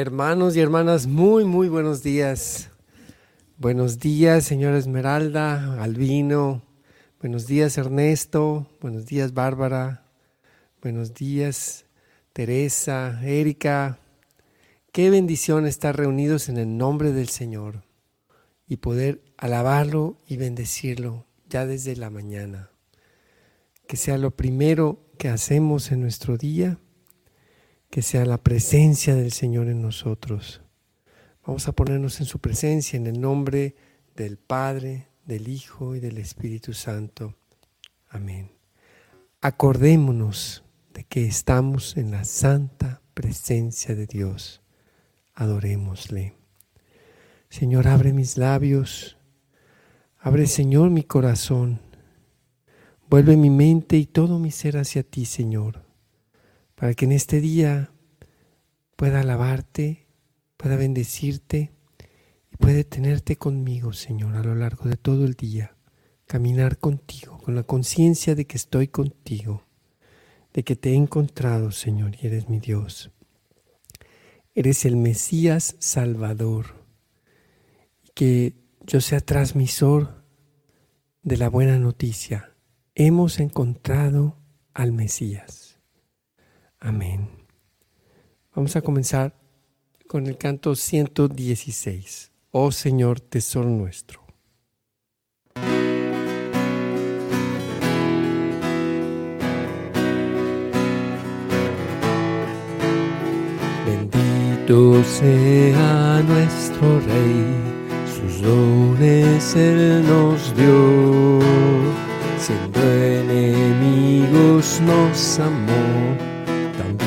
Hermanos y hermanas, muy, muy buenos días. Buenos días, señora Esmeralda, Albino. Buenos días, Ernesto. Buenos días, Bárbara. Buenos días, Teresa, Erika. Qué bendición estar reunidos en el nombre del Señor y poder alabarlo y bendecirlo ya desde la mañana. Que sea lo primero que hacemos en nuestro día que sea la presencia del Señor en nosotros. Vamos a ponernos en su presencia en el nombre del Padre, del Hijo y del Espíritu Santo. Amén. Acordémonos de que estamos en la santa presencia de Dios. Adorémosle. Señor, abre mis labios. Abre, Señor, mi corazón. Vuelve mi mente y todo mi ser hacia ti, Señor para que en este día pueda alabarte, pueda bendecirte y pueda tenerte conmigo, Señor, a lo largo de todo el día, caminar contigo, con la conciencia de que estoy contigo, de que te he encontrado, Señor, y eres mi Dios. Eres el Mesías Salvador, y que yo sea transmisor de la buena noticia. Hemos encontrado al Mesías. Amén. Vamos a comenzar con el canto 116. Oh Señor, tesoro nuestro. Bendito sea nuestro Rey, sus dones Él nos dio, siendo enemigos nos amó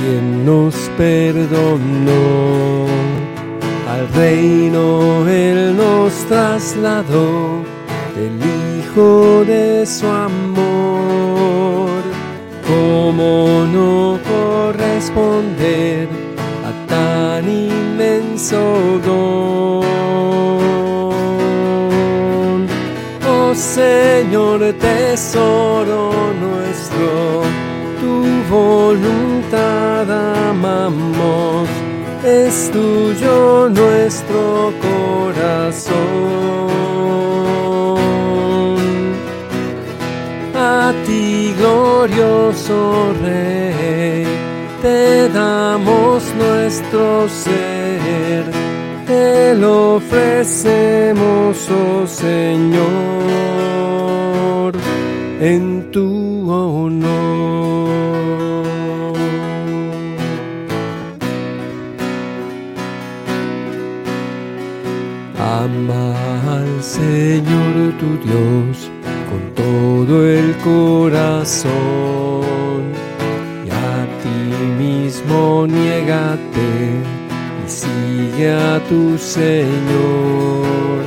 quien nos perdonó. Al reino Él nos trasladó del Hijo de su amor. ¿Cómo no corresponder a tan inmenso don? Oh Señor, tesoro nuestro, tu voluntad amamos, es tuyo nuestro corazón. A ti, glorioso Rey, te damos nuestro ser, te lo ofrecemos, oh Señor, en tu honor. Corazón y a ti mismo niégate y sigue a tu Señor.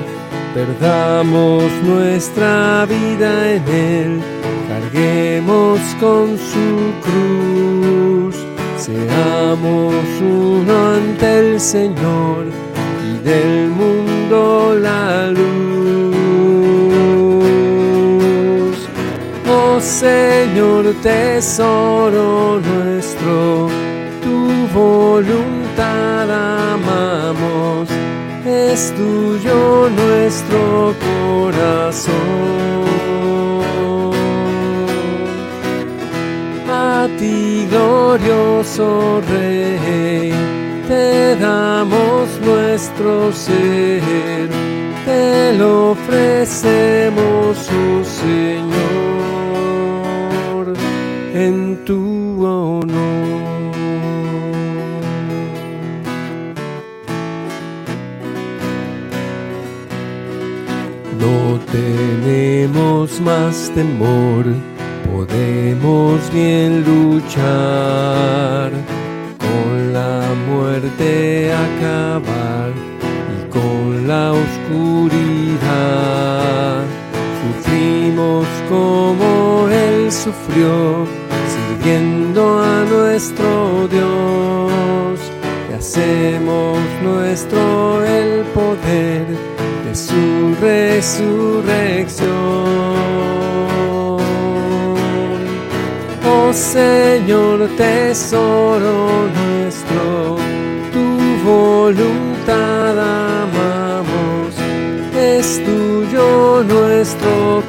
Perdamos nuestra vida en Él, carguemos con su cruz, seamos uno ante el Señor del mundo la luz. Señor, tesoro nuestro, tu voluntad amamos, es tuyo nuestro corazón. A ti, glorioso Rey te damos nuestro ser, te lo ofrecemos, oh Señor, tenemos más temor, podemos bien luchar. Muerte acabar y con la oscuridad. Sufrimos como Él sufrió, sirviendo a nuestro Dios. Y hacemos nuestro el poder su resurrección. Oh Señor, tesoro tu voluntad amamos, es tuyo nuestro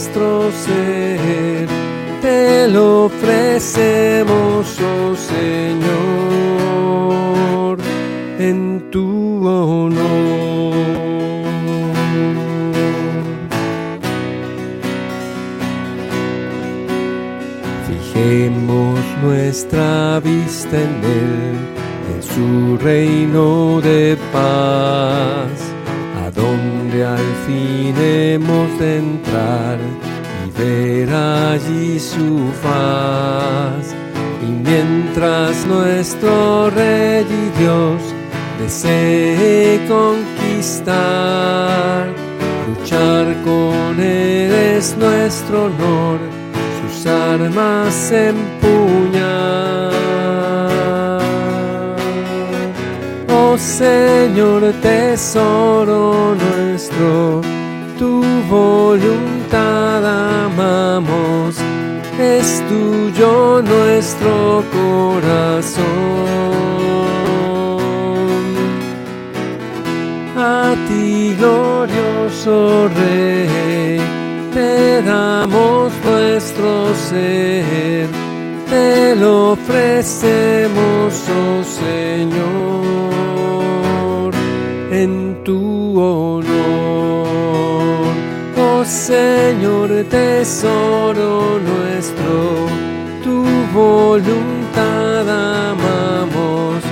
nuestro ser, te lo ofrecemos, oh Señor, en tu honor. Fijemos nuestra vista en Él, en su reino de paz, al fin hemos de entrar y ver allí su faz. Y mientras nuestro Rey y Dios desee conquistar, luchar con Él es nuestro honor armas empuñar. Señor, tesoro nuestro, tu voluntad amamos, es tuyo nuestro corazón. A ti, glorioso Rey te damos nuestro ser, te lo ofrecemos, oh Señor, tu honor. Oh Señor, tesoro nuestro, tu voluntad amamos,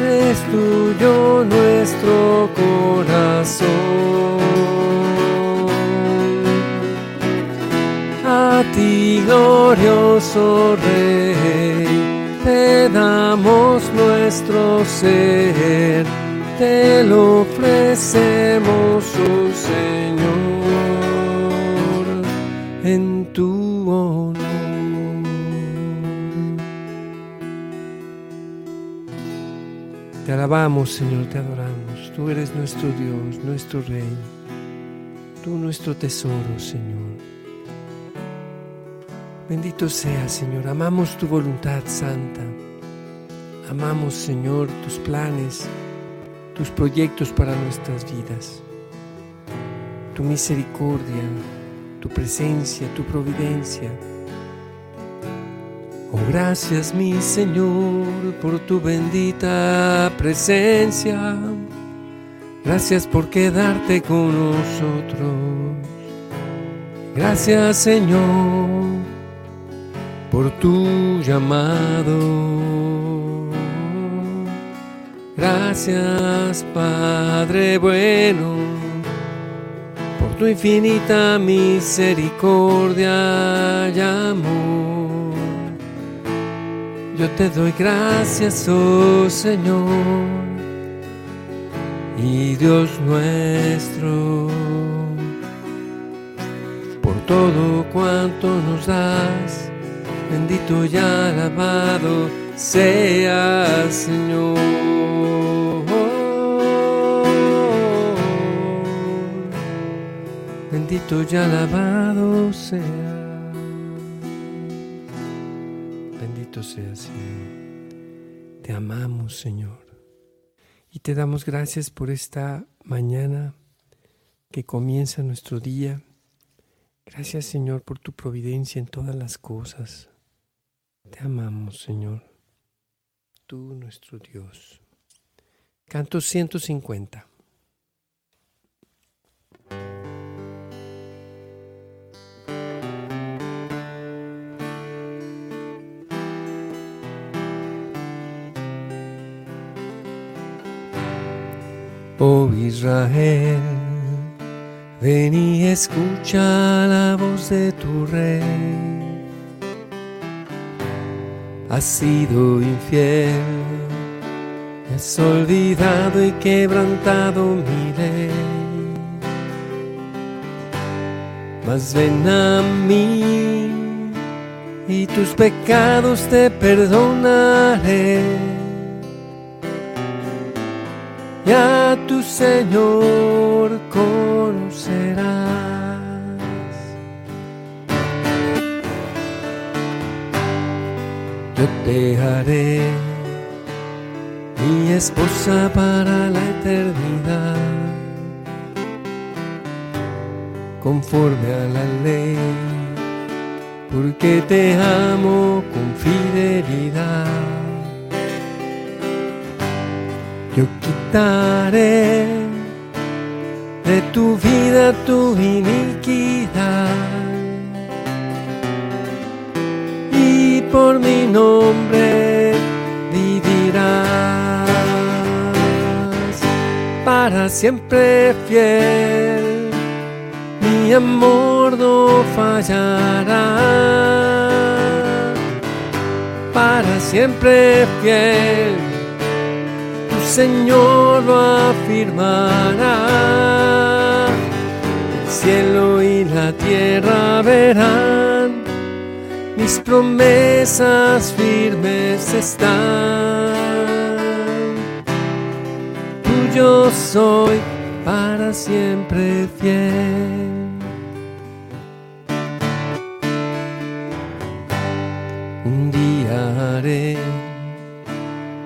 es tuyo nuestro corazón. a ti, glorioso Rey, te damos nuestro ser, te lo ofrecemos, oh Señor, en tu honor. Te alabamos, Señor, te adoramos. Tú eres nuestro Dios, nuestro Rey. Tú nuestro tesoro, Señor. Bendito sea, Señor. Amamos tu voluntad santa. Amamos, Señor, tus planes, tus proyectos para nuestras vidas. Tu misericordia, tu presencia, tu providencia. Oh, gracias, mi Señor, por tu bendita presencia. Gracias por quedarte con nosotros. Gracias, Señor por tu llamado. Gracias Padre bueno, por tu infinita misericordia y amor. Yo te doy gracias, oh Señor, y Dios nuestro, por todo cuanto nos das bendito y alabado sea Señor. Bendito y alabado sea. Bendito sea Señor. Te amamos Señor. Y te damos gracias por esta mañana que comienza nuestro día. Gracias Señor por tu providencia en todas las cosas. Te amamos, Señor, tú nuestro Dios. Canto 150. Oh Israel, ven y escucha la voz de tu rey has sido infiel, has olvidado y quebrantado mi ley. Mas ven a mí y tus pecados te perdonaré. Y a tu Señor con conocerás. Yo te haré mi esposa para la eternidad, conforme a la ley, porque te amo con fidelidad. Yo quitaré de tu vida tu iniquidad por mi nombre vivirás para siempre fiel. Mi amor no fallará para siempre fiel Señor lo afirmará. El cielo y la tierra verán, mis promesas firmes están. Tuyo soy para siempre fiel. Un día haré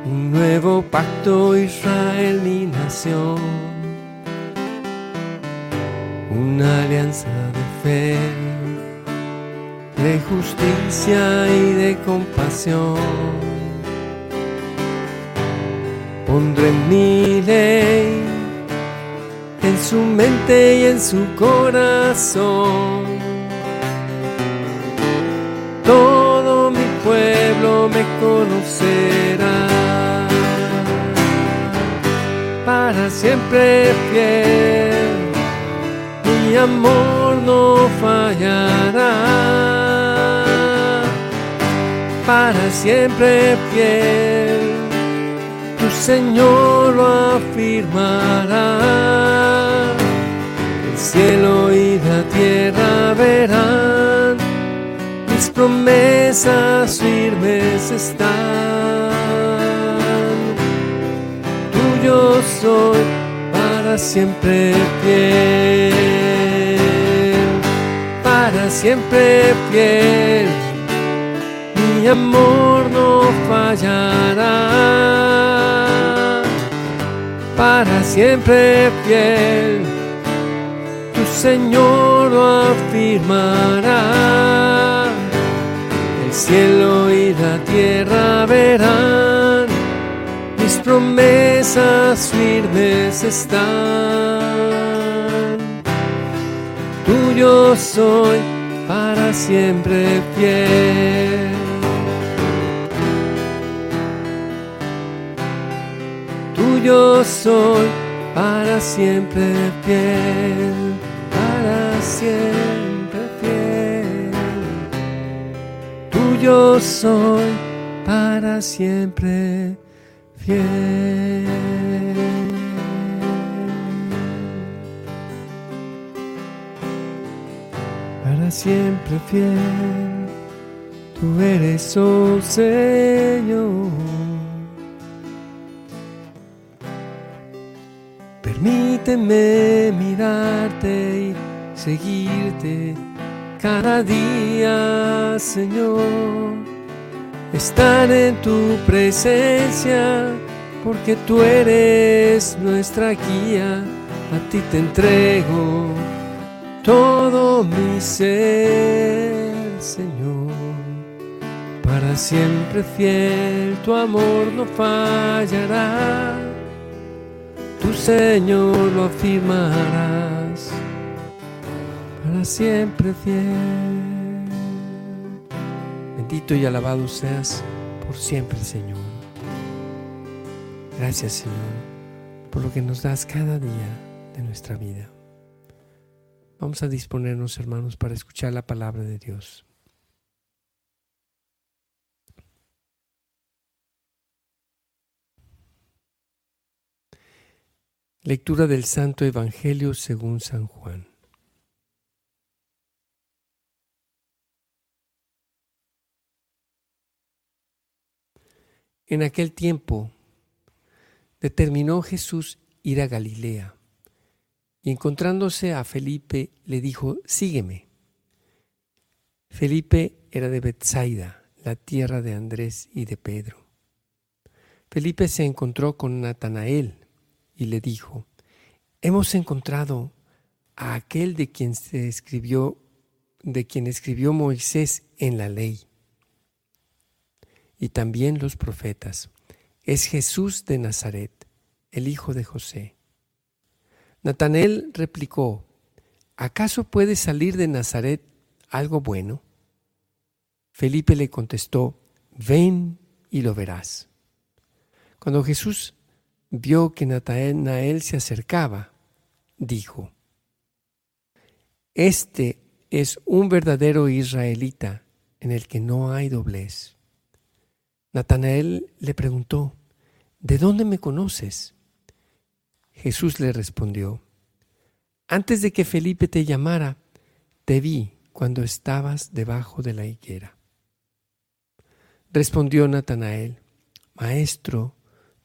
un nuevo pacto Israel mi nación, una alianza de fe, de justicia y de compasión. Pondré mi ley en su mente y en su corazón. Todo mi pueblo me conocerá. para siempre fiel, mi amor no fallará. Para siempre fiel, tu Señor lo afirmará. El cielo y la tierra verán, mis promesas firmes están yo soy para siempre fiel, para siempre fiel. Mi amor no fallará, para siempre fiel. Tu Señor lo afirmará. El cielo y la tierra verán promesas firmes están. Tuyo soy para siempre fiel. Tuyo soy para siempre fiel, para siempre fiel. Tuyo soy para siempre fiel para siempre fiel, tú eres, oh Señor. Permíteme mirarte y seguirte cada día, Señor. Estar en tu presencia, porque tú eres nuestra guía, a ti te entrego todo mi ser, Señor. Para siempre fiel, tu amor no fallará, tu Señor lo afirmarás, para siempre fiel. Bendito y alabado seas por siempre, Señor. Gracias, Señor, por lo que nos das cada día de nuestra vida. Vamos a disponernos, hermanos, para escuchar la palabra de Dios. Lectura del Santo Evangelio según San Juan. En aquel tiempo determinó Jesús ir a Galilea y encontrándose a Felipe le dijo, sígueme. Felipe era de Bethsaida, la tierra de Andrés y de Pedro. Felipe se encontró con Natanael y le dijo, hemos encontrado a aquel de quien se escribió, de quien escribió Moisés en la ley y también los profetas. Es Jesús de Nazaret, el hijo de José. Natanael replicó, ¿acaso puede salir de Nazaret algo bueno? Felipe le contestó, ven y lo verás. Cuando Jesús vio que Natanael se acercaba, dijo, Este es un verdadero israelita en el que no hay doblez. Natanael le preguntó, ¿de dónde me conoces? Jesús le respondió, antes de que Felipe te llamara, te vi cuando estabas debajo de la higuera. Respondió Natanael, Maestro,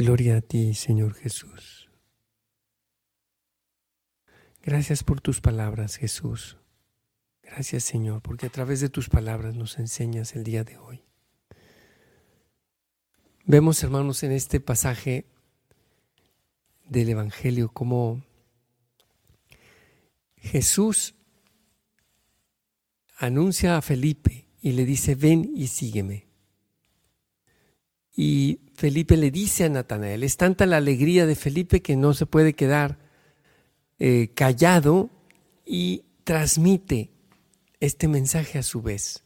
Gloria a ti, Señor Jesús. Gracias por tus palabras, Jesús. Gracias Señor, porque a través de tus palabras nos enseñas el día de hoy. Vemos, hermanos, en este pasaje del Evangelio cómo Jesús anuncia a Felipe y le dice, ven y sígueme. Y Felipe le dice a Natanael, es tanta la alegría de Felipe que no se puede quedar eh, callado y transmite este mensaje a su vez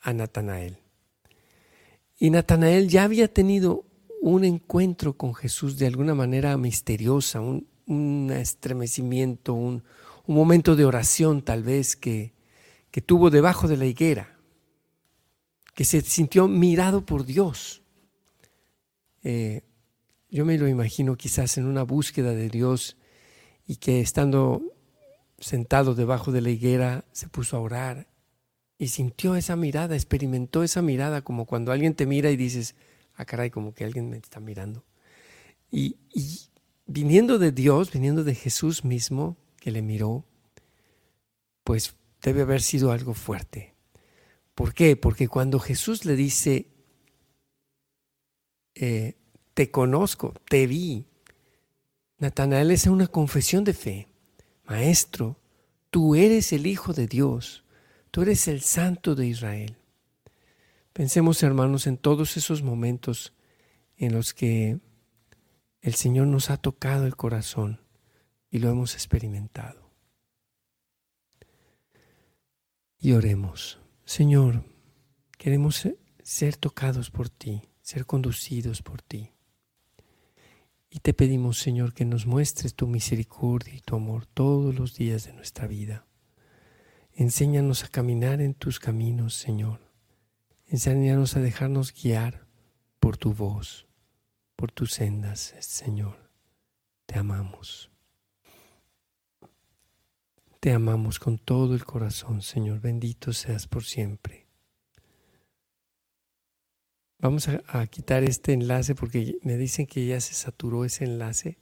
a Natanael. Y Natanael ya había tenido un encuentro con Jesús de alguna manera misteriosa, un, estremecimiento, un, momento de oración tal vez que, que tuvo debajo de la higuera, que se sintió mirado por Dios. Eh, yo me lo imagino quizás en una búsqueda de Dios y que estando sentado debajo de la higuera, se puso a orar y sintió esa mirada, experimentó esa mirada como cuando alguien te mira y dices, ah, caray, como que alguien me está mirando. Y, viniendo de Dios, viniendo de Jesús mismo, que le miró, pues debe haber sido algo fuerte. ¿Por qué? Porque cuando Jesús le dice, eh, te conozco, te vi, Natanael es una confesión de fe. Maestro, tú eres el Hijo de Dios, tú eres el Santo de Israel. Pensemos, hermanos, en todos esos momentos en los que el Señor nos ha tocado el corazón y lo hemos experimentado. Y oremos, Señor, queremos ser tocados por ti, ser conducidos por ti. Y te pedimos, Señor, que nos muestres tu misericordia y tu amor todos los días de nuestra vida. Enséñanos a caminar en tus caminos, Señor. Enséñanos a dejarnos guiar por tu voz, por tus sendas, Señor. Te amamos. Te amamos con todo el corazón, Señor. Bendito seas por siempre. Vamos a, quitar este enlace porque me dicen que ya se saturó ese enlace.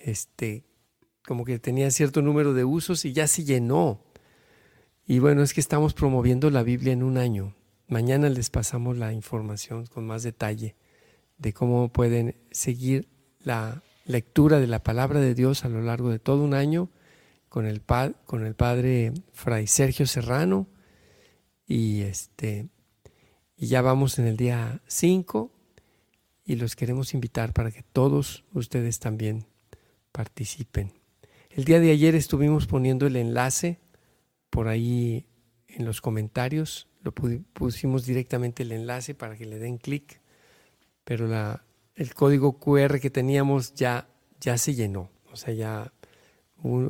Este, como que tenía cierto número de usos y ya se llenó. Y bueno, es que estamos promoviendo la Biblia en un año. Mañana les pasamos la información con más detalle de cómo pueden seguir la lectura de la palabra de Dios a lo largo de todo un año con el, con el padre Fray Sergio Serrano y este y ya vamos en el día 5 y los queremos invitar para que todos ustedes también participen. El día de ayer estuvimos poniendo el enlace por ahí en los comentarios, lo pusimos directamente el enlace para que le den clic, pero la, el código QR que teníamos ya, ya se llenó. O sea, ya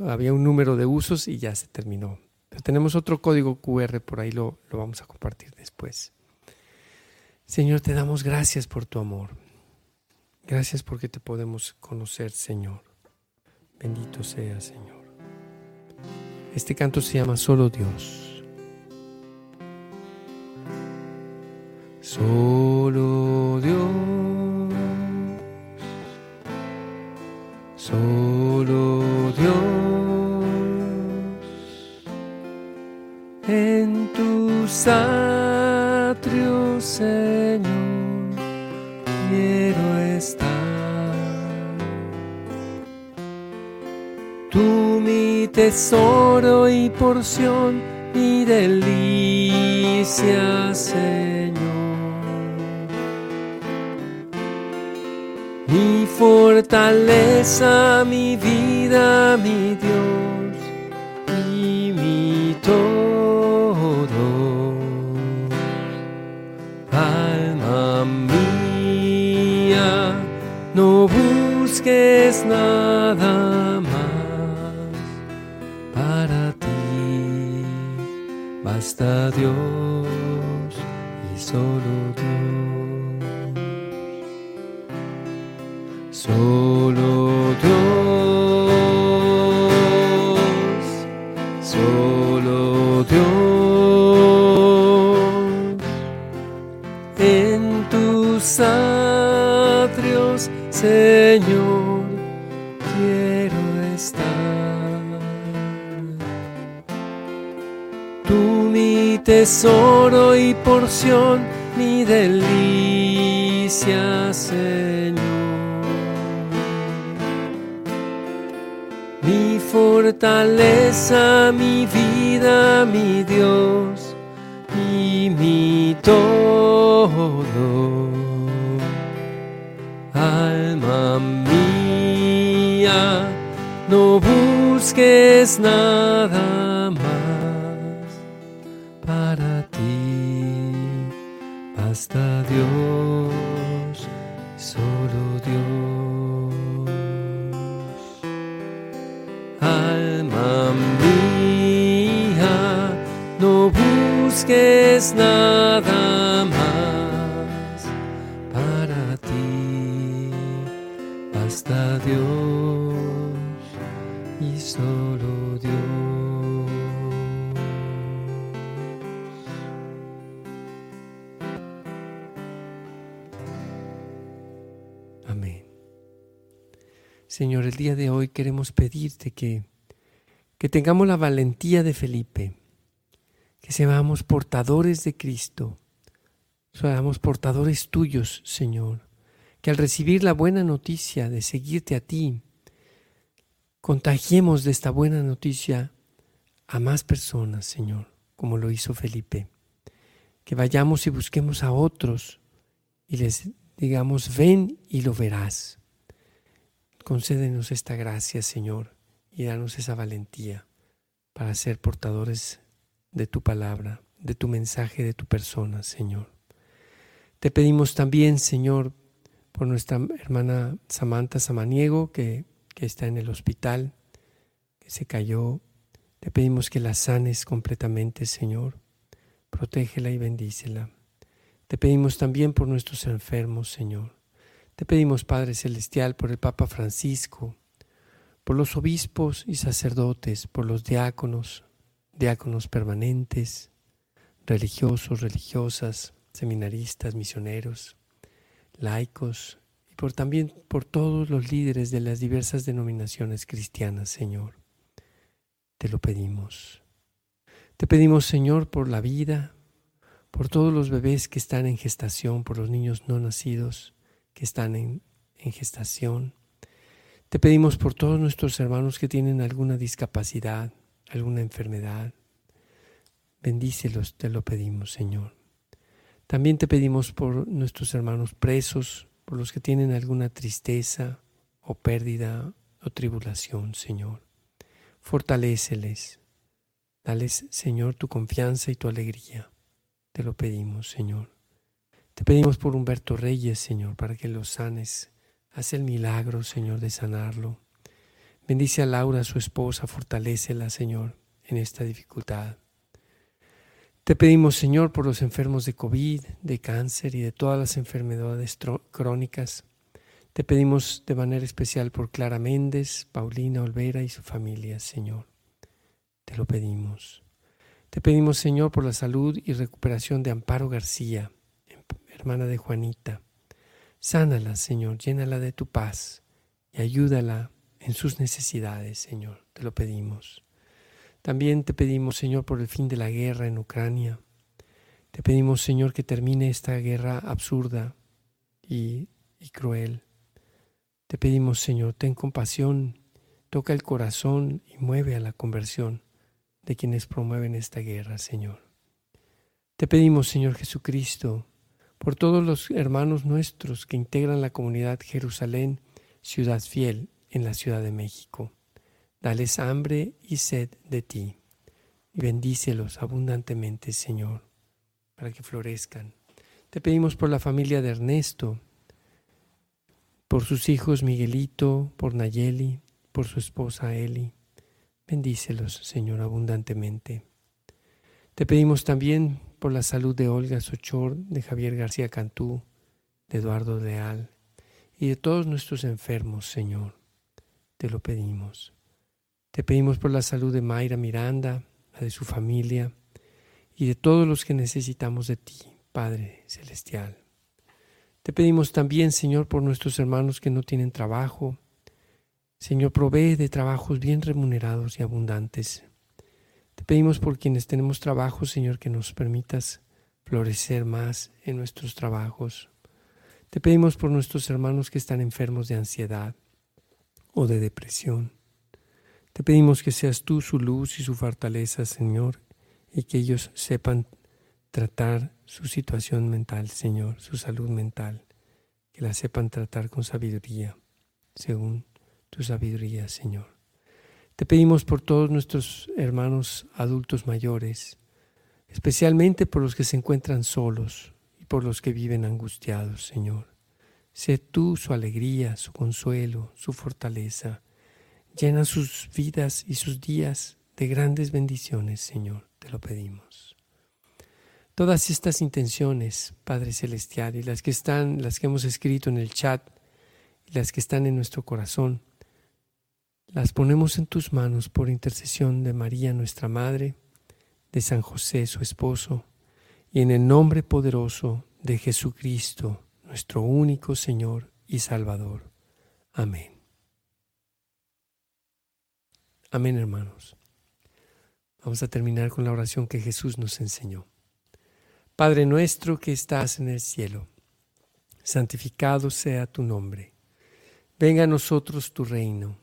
había un número de usos y ya se terminó. Tenemos otro código QR, por ahí lo, lo vamos a compartir después. Señor, te damos gracias por tu amor. Gracias porque te podemos conocer, Señor. Bendito sea, Señor. Este canto se llama Solo Dios. Solo tesoro y porción, mi delicia, Señor. Mi fortaleza, mi vida, mi Dios solo Dios. Solo Dios, solo Dios, en tus atrios, Señor, quiero estar. Tú mi tesoro porción, mi delicia, Señor. mi fortaleza, mi vida, mi Dios y mi todo. Alma mía, no busques nada basta Dios, queremos pedirte que, que tengamos la valentía de Felipe, que seamos portadores de Cristo, seamos portadores tuyos, Señor, que al recibir la buena noticia de seguirte a ti, contagiemos de esta buena noticia a más personas, Señor, como lo hizo Felipe. Que vayamos y busquemos a otros y les digamos, ven y lo verás. Concédenos esta gracia, Señor, y danos esa valentía para ser portadores de tu palabra, de tu mensaje, de tu persona, Señor. Te pedimos también, Señor, por nuestra hermana Samantha Samaniego, que, que está en el hospital, que se cayó. Te pedimos que la sanes completamente, Señor. Protégela y bendícela. Te pedimos también por nuestros enfermos, Señor. Te pedimos, Padre Celestial, por el Papa Francisco, por los obispos y sacerdotes, por los diáconos, diáconos permanentes, religiosos, religiosas, seminaristas, misioneros, laicos, y por también por todos los líderes de las diversas denominaciones cristianas, Señor. Te lo pedimos. Te pedimos, Señor, por la vida, por todos los bebés que están en gestación, por los niños no nacidos que están en, gestación. Te pedimos por todos nuestros hermanos que tienen alguna discapacidad, alguna enfermedad. Bendícelos, te lo pedimos, Señor. También te pedimos por nuestros hermanos presos, por los que tienen alguna tristeza o pérdida o tribulación, Señor. Fortaléceles. Dales, Señor, tu confianza y tu alegría. Te lo pedimos, Señor. Te pedimos por Humberto Reyes, Señor, para que lo sanes. Haz el milagro, Señor, de sanarlo. Bendice a Laura, su esposa, fortalécela, Señor, en esta dificultad. Te pedimos, Señor, por los enfermos de COVID, de cáncer y de todas las enfermedades crónicas. Te pedimos de manera especial por Clara Méndez, Paulina Olvera y su familia, Señor. Te lo pedimos. Te pedimos, Señor, por la salud y recuperación de Amparo García, hermana de Juanita. Sánala, Señor, llénala de tu paz y ayúdala en sus necesidades, Señor. Te lo pedimos. También te pedimos, Señor, por el fin de la guerra en Ucrania. Te pedimos, Señor, que termine esta guerra absurda y, y cruel. Te pedimos, Señor, ten compasión, toca el corazón y mueve a la conversión de quienes promueven esta guerra, Señor. Te pedimos, Señor Jesucristo, por todos los hermanos nuestros que integran la comunidad Jerusalén, ciudad fiel en la Ciudad de México. Dales hambre y sed de ti, y bendícelos abundantemente, Señor, para que florezcan. Te pedimos por la familia de Ernesto, por sus hijos Miguelito, por Nayeli, por su esposa Eli. Bendícelos, Señor, abundantemente. Te pedimos también por la salud de Olga Sochor, de Javier García Cantú, de Eduardo Leal y de todos nuestros enfermos, Señor. Te lo pedimos. Te pedimos por la salud de Mayra Miranda, la de su familia y de todos los que necesitamos de ti, Padre Celestial. Te pedimos también, Señor, por nuestros hermanos que no tienen trabajo. Señor, provee de trabajos bien remunerados y abundantes. Te pedimos por quienes tenemos trabajo, Señor, que nos permitas florecer más en nuestros trabajos. Te pedimos por nuestros hermanos que están enfermos de ansiedad o de depresión. Te pedimos que seas tú su luz y su fortaleza, Señor, y que ellos sepan tratar su situación mental, Señor, su salud mental, que la sepan tratar con sabiduría, según tu sabiduría, Señor. Te pedimos por todos nuestros hermanos adultos mayores, especialmente por los que se encuentran solos y por los que viven angustiados, Señor. Sé tú su alegría, su consuelo, su fortaleza, Llena sus vidas y sus días de grandes bendiciones, Señor, te lo pedimos. Todas estas intenciones, Padre Celestial, y las que están, las que hemos escrito en el chat, y las que están en nuestro corazón, las ponemos en tus manos por intercesión de María, nuestra Madre, de San José, su esposo, y en el nombre poderoso de Jesucristo, nuestro único Señor y Salvador. Amén. Amén, hermanos. Vamos a terminar con la oración que Jesús nos enseñó. Padre nuestro que estás en el cielo, santificado sea tu nombre. Venga a nosotros tu reino.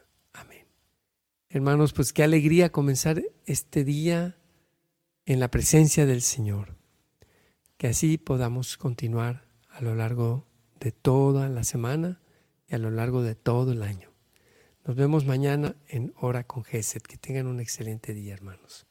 Hermanos, pues qué alegría comenzar este día en la presencia del Señor. Que así podamos continuar a lo largo de toda la semana y a lo largo de todo el año. Nos vemos mañana en Hora con Geset. Que tengan un excelente día, hermanos.